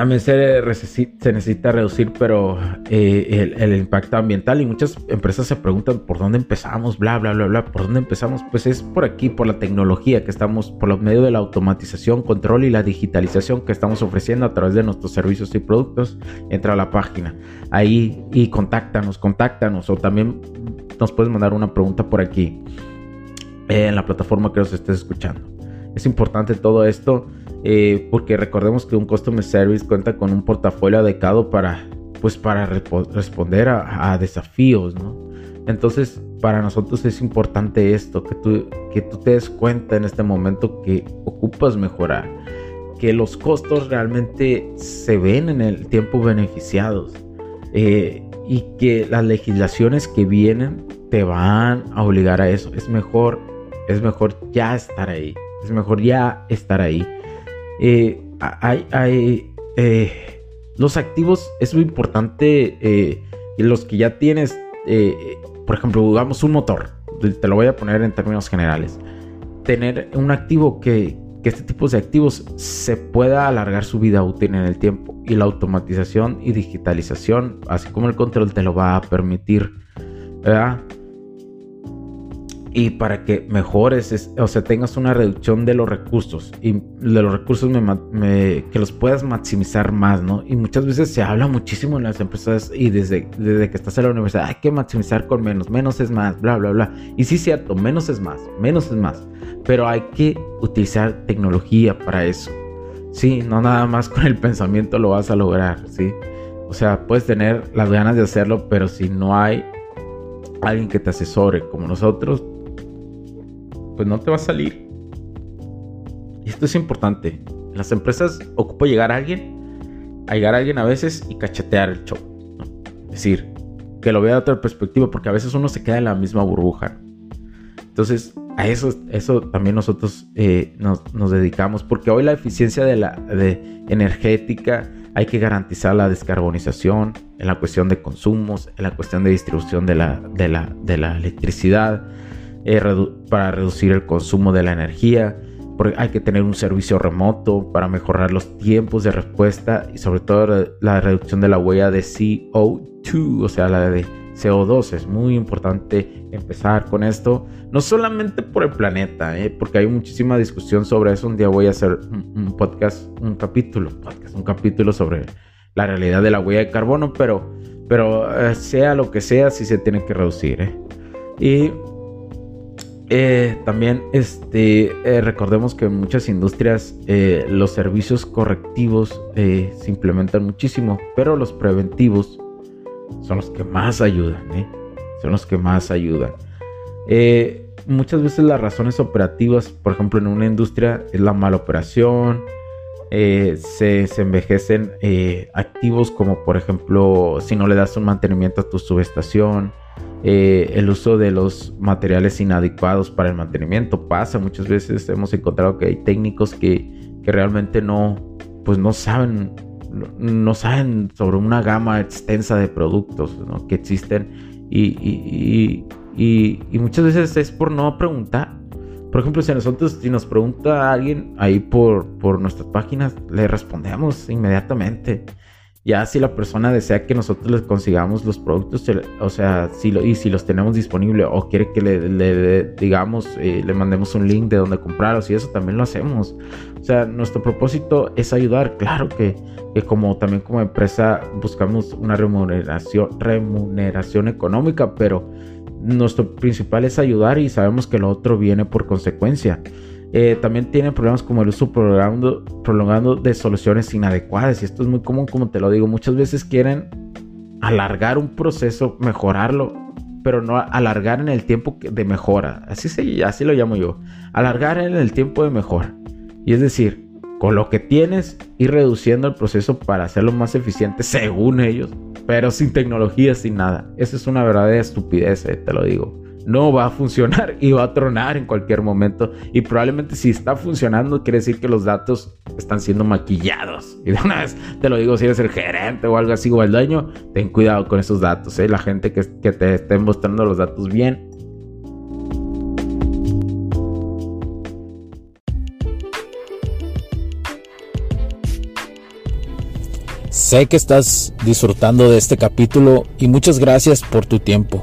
También se, necesita reducir, pero eh, el, impacto ambiental y muchas empresas se preguntan por dónde empezamos, bla, bla, bla, bla, por dónde empezamos. Pues es por aquí, por la tecnología que estamos, por los medios de la automatización, control y la digitalización que estamos ofreciendo a través de nuestros servicios y productos. Entra a la página ahí y contáctanos, contáctanos o también nos puedes mandar una pregunta por aquí en la plataforma que nos estés escuchando. Es importante todo esto eh, porque recordemos que un Customer Service cuenta con un portafolio adecuado para, pues, para responder a, desafíos, ¿no? Entonces, para nosotros es importante esto, que tú, que tú te des cuenta en este momento que ocupas mejorar, que los costos realmente se ven en el tiempo beneficiados eh, y que las legislaciones que vienen te van a obligar a eso. Es mejor, es mejor ya estar ahí, es mejor ya estar ahí. Eh, hay, eh, los activos es muy importante. Eh, los que ya tienes, por ejemplo, digamos un motor. Te lo voy a poner en términos generales. Tener un activo que, este tipo de activos se pueda alargar su vida útil en el tiempo. Y la automatización y digitalización, así como el control, te lo va a permitir. Y para que mejores, o sea, tengas una reducción de los recursos y de los recursos que los puedas maximizar más, ¿no? Y muchas veces se habla muchísimo en las empresas y desde, desde que estás en la universidad hay que maximizar con menos, menos es más, bla, bla, bla. Y sí cierto, menos es más, menos es más, pero hay que utilizar tecnología para eso. Sí, no nada más con el pensamiento lo vas a lograr, ¿sí? O sea, puedes tener las ganas de hacerlo, pero si no hay alguien que te asesore como nosotros, pues no te va a salir. Esto es importante. En las empresas ocupa llegar a alguien, a llegar a alguien a veces y cachetear el show. Es decir, que lo vea de otra perspectiva, porque a veces uno se queda en la misma burbuja. Entonces, a eso, eso también nosotros eh, nos, dedicamos, porque hoy la eficiencia de la de energética hay que garantizar la descarbonización en la cuestión de consumos, en la cuestión de distribución de la, de la electricidad, eh, para reducir el consumo de la energía. Porque hay que tener un servicio remoto para mejorar los tiempos de respuesta y sobre todo la reducción de la huella de CO2, o sea, la de CO2. Es muy importante empezar con esto, no solamente por el planeta, ¿eh? porque hay muchísima discusión sobre eso. Un día voy a hacer un, podcast, un capítulo, un capítulo sobre la realidad de la huella de carbono, pero, pero eh, sea lo que sea, sí se tiene que reducir. Y eh, también este, eh, recordemos que en muchas industrias eh, los servicios correctivos se implementan muchísimo, pero los preventivos son los que más ayudan, son los que más ayudan. muchas veces las razones operativas, por ejemplo en una industria, es la mala operación, se, se, envejecen activos como por ejemplo si no le das un mantenimiento a tu subestación, eh, el uso de los materiales inadecuados para el mantenimiento. Pasa muchas veces hemos encontrado que hay técnicos que, que realmente no pues no saben no saben sobre una gama extensa de productos que existen. Y, y, y, y, muchas veces es por no preguntar. Por ejemplo si nosotros si nos pregunta alguien ahí por, por nuestras páginas le respondemos inmediatamente ya si la persona desea que nosotros les consigamos los productos, o sea, si lo, y si los tenemos disponibles o quiere que le, digamos, eh, le mandemos un link de donde comprarlos y eso también lo hacemos. O sea, nuestro propósito es ayudar. Claro que, que como también como empresa buscamos una remuneración, remuneración económica, pero nuestro principal es ayudar y sabemos que lo otro viene por consecuencia. Eh, también tienen problemas como el uso prolongado, prolongado de soluciones inadecuadas. Y esto es muy común, como te lo digo. Muchas veces quieren alargar un proceso, mejorarlo, pero no alargar en el tiempo de mejora. Así, se, así lo llamo yo. Alargar en el tiempo de mejora. Y es decir, con lo que tienes, ir reduciendo el proceso para hacerlo más eficiente según ellos, pero sin tecnología, sin nada. Esa es una verdadera estupidez, eh, te lo digo no va a funcionar y va a tronar en cualquier momento. Y probablemente si está funcionando, quiere decir que los datos están siendo maquillados. Y de una vez te lo digo, si eres el gerente o algo así o el dueño, ten cuidado con esos datos. ¿eh? La gente que, que te esté mostrando los datos bien. Sé que estás disfrutando de este capítulo y muchas gracias por tu tiempo.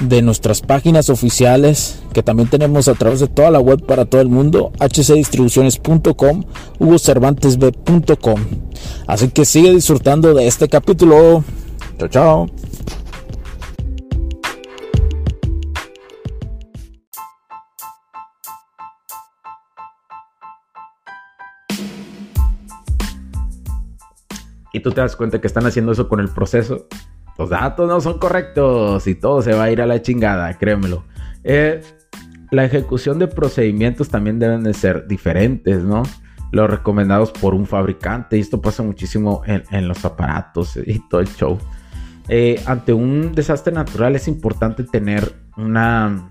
de nuestras páginas oficiales que también tenemos a través de toda la web para todo el mundo, hcdistribuciones.com, hugocervantesb.com. Así que sigue disfrutando de este capítulo. Chao, chao. Y tú te das cuenta que están haciendo eso con el proceso los datos no son correctos y todo se va a ir a la chingada, créemelo. Eh, la ejecución de procedimientos también deben de ser diferentes, ¿no? Los recomendados por un fabricante, y esto pasa muchísimo en, los aparatos y todo el show. Eh, ante un desastre natural es importante tener una,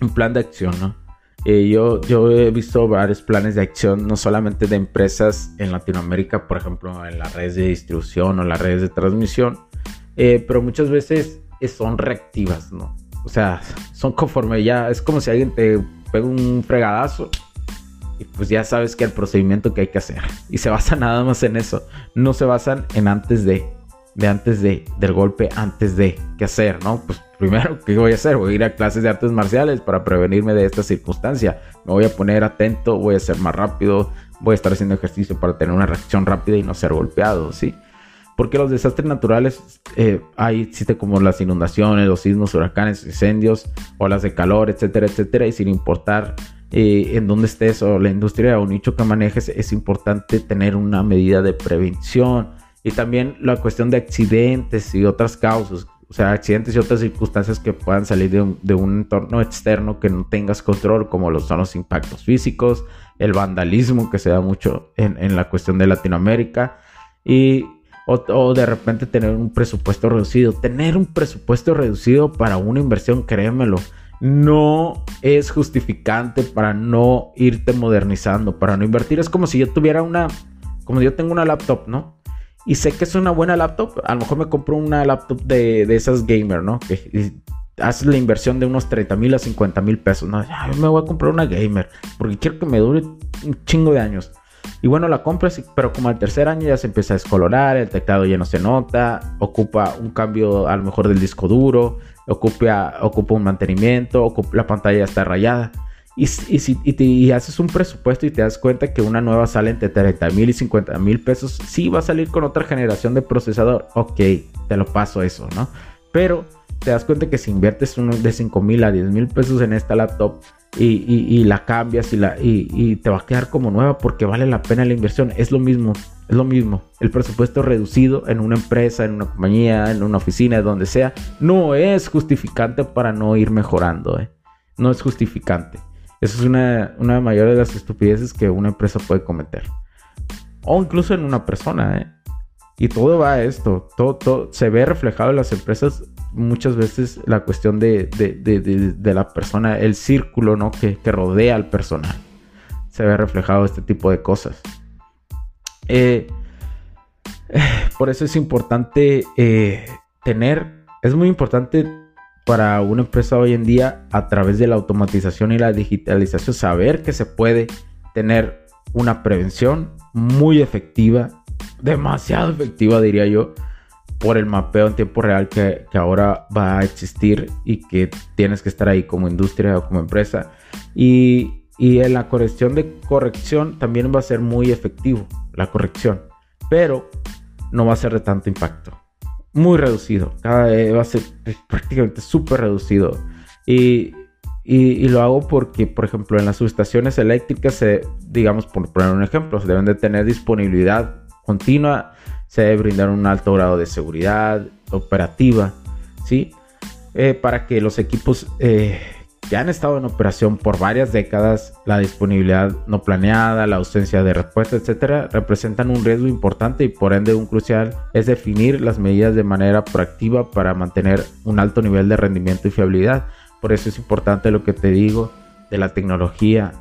un plan de acción, ¿no? Eh, yo, yo he visto varios planes de acción, no solamente de empresas en Latinoamérica, por ejemplo, en las redes de distribución o las redes de transmisión, eh, pero muchas veces son reactivas, ¿no? O sea, son conforme ya, es como si alguien te pega un fregadazo y pues ya sabes que el procedimiento que hay que hacer. Y se basa nada más en eso, no se basan en antes de, de antes de, del golpe, antes de qué hacer, ¿no? Pues primero, ¿qué voy a hacer? Voy a ir a clases de artes marciales para prevenirme de esta circunstancia. Me voy a poner atento, voy a ser más rápido, voy a estar haciendo ejercicio para tener una reacción rápida y no ser golpeado, ¿sí? Porque los desastres naturales eh, hay, existe como las inundaciones, los sismos, huracanes, incendios, olas de calor, etcétera, etcétera. Y sin importar eh, en dónde estés o la industria o nicho que manejes, es importante tener una medida de prevención. Y también la cuestión de accidentes y otras causas, o sea, accidentes y otras circunstancias que puedan salir de un, de un entorno externo que no tengas control, como los, son los impactos físicos, el vandalismo que se da mucho en, en la cuestión de Latinoamérica. Y o, de repente tener un presupuesto reducido. Tener un presupuesto reducido para una inversión, créemelo, no es justificante para no irte modernizando, para no invertir. Es como si yo tuviera una, como yo tengo una laptop, ¿no? Y sé que es una buena laptop. A lo mejor me compro una laptop de, de esas gamer, ¿no? Que haces la inversión de unos 30 mil a 50 mil pesos. No, yo me voy a comprar una gamer porque quiero que me dure un chingo de años. Y bueno, la compras, pero como al tercer año ya se empieza a descolorar, el teclado ya no se nota, ocupa un cambio a lo mejor del disco duro, ocupa, ocupa un mantenimiento, la pantalla ya está rayada. Y, si y, haces un presupuesto y te das cuenta que una nueva sale entre 30 mil y 50 mil pesos, sí va a salir con otra generación de procesador. Ok, te lo paso eso, ¿no? Pero te das cuenta que si inviertes uno de 5 mil a 10 mil pesos en esta laptop, y, la cambias y, te va a quedar como nueva porque vale la pena la inversión. Es lo mismo, es lo mismo. El presupuesto reducido en una empresa, en una compañía, en una oficina, donde sea, no es justificante para no ir mejorando. ¿eh? No es justificante. Eso es una, de las estupideces que una empresa puede cometer. O incluso en una persona. ¿eh? Y todo va a esto. Todo, se ve reflejado en las empresas muchas veces la cuestión de, la persona, el círculo ¿no? que, rodea al personal. Se ve reflejado este tipo de cosas. Eh, por eso es importante eh, tener, es muy importante para una empresa hoy en día a través de la automatización y la digitalización saber que se puede tener una prevención muy efectiva, demasiado efectiva diría yo, por el mapeo en tiempo real que, ahora va a existir y que tienes que estar ahí como industria o como empresa. Y, en la corrección de corrección también va a ser muy efectivo. la corrección, pero no va a ser de tanto impacto. Muy reducido, cada vez va a ser prácticamente súper reducido. Y, y, lo hago porque, por ejemplo, en las subestaciones eléctricas, se, digamos, por poner un ejemplo, se deben de tener disponibilidad continua, se debe brindar un alto grado de seguridad operativa, ¿sí? Eh, para que los equipos eh, que han estado en operación por varias décadas, la disponibilidad no planeada, la ausencia de respuesta, etcétera, representan un riesgo importante y por ende un crucial es definir las medidas de manera proactiva para mantener un alto nivel de rendimiento y fiabilidad. Por eso es importante lo que te digo de la tecnología,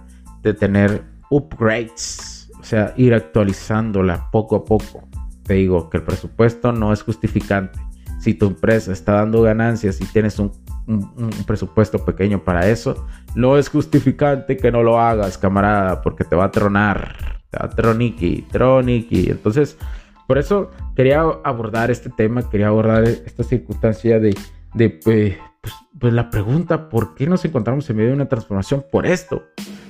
de tener upgrades, o sea, ir actualizándola poco a poco. Te digo que el presupuesto no es justificante. Si tu empresa está dando ganancias y tienes un un, presupuesto pequeño para eso, no es justificante que no lo hagas, camarada, porque te va a tronar, te va a troniqui, troniqui. Entonces, por eso quería abordar este tema, quería abordar esta circunstancia de, de pues, pues, pues la pregunta, ¿por qué nos encontramos en medio de una transformación? Por esto,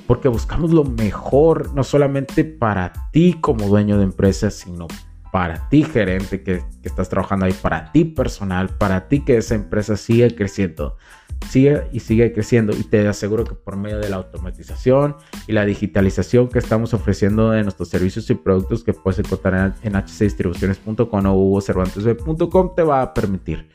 porque buscamos lo mejor, no solamente para ti como dueño de empresa, sino para ti gerente que, estás trabajando ahí, para ti personal, para ti que esa empresa siga creciendo, sigue y sigue creciendo. Y te aseguro que por medio de la automatización y la digitalización que estamos ofreciendo de nuestros servicios y productos que puedes encontrar en, hcdistribuciones.com o hugocervantesb.com te va a permitir.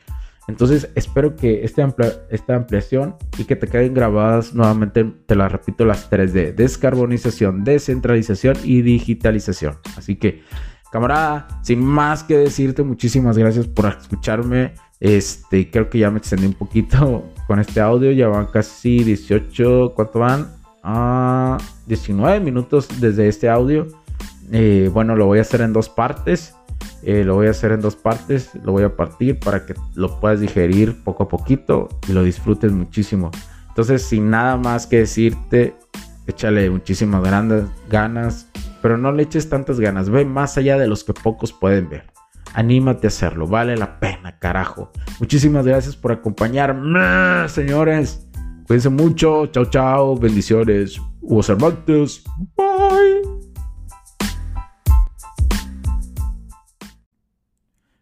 Entonces espero que este esta ampliación y que te queden grabadas nuevamente, te la repito, las tres de descarbonización, descentralización y digitalización. Así que Camarada, sin más que decirte, muchísimas gracias por escucharme. Este, creo que ya me extendí un poquito con este audio. Ya van casi 18, ¿cuánto van? Ah, 19 minutos desde este audio. Eh, bueno, lo voy a hacer en dos partes. Eh, lo voy a hacer en dos partes. Lo voy a partir para que lo puedas digerir poco a poquito y lo disfrutes muchísimo. Entonces, sin nada más que decirte, échale muchísimas grandes ganas pero no le eches tantas ganas, ve más allá de los que pocos pueden ver. Anímate a hacerlo, vale la pena, carajo. Muchísimas gracias por acompañarme, señores. Cuídense mucho, chao, chao, bendiciones. Hugo Cervantes,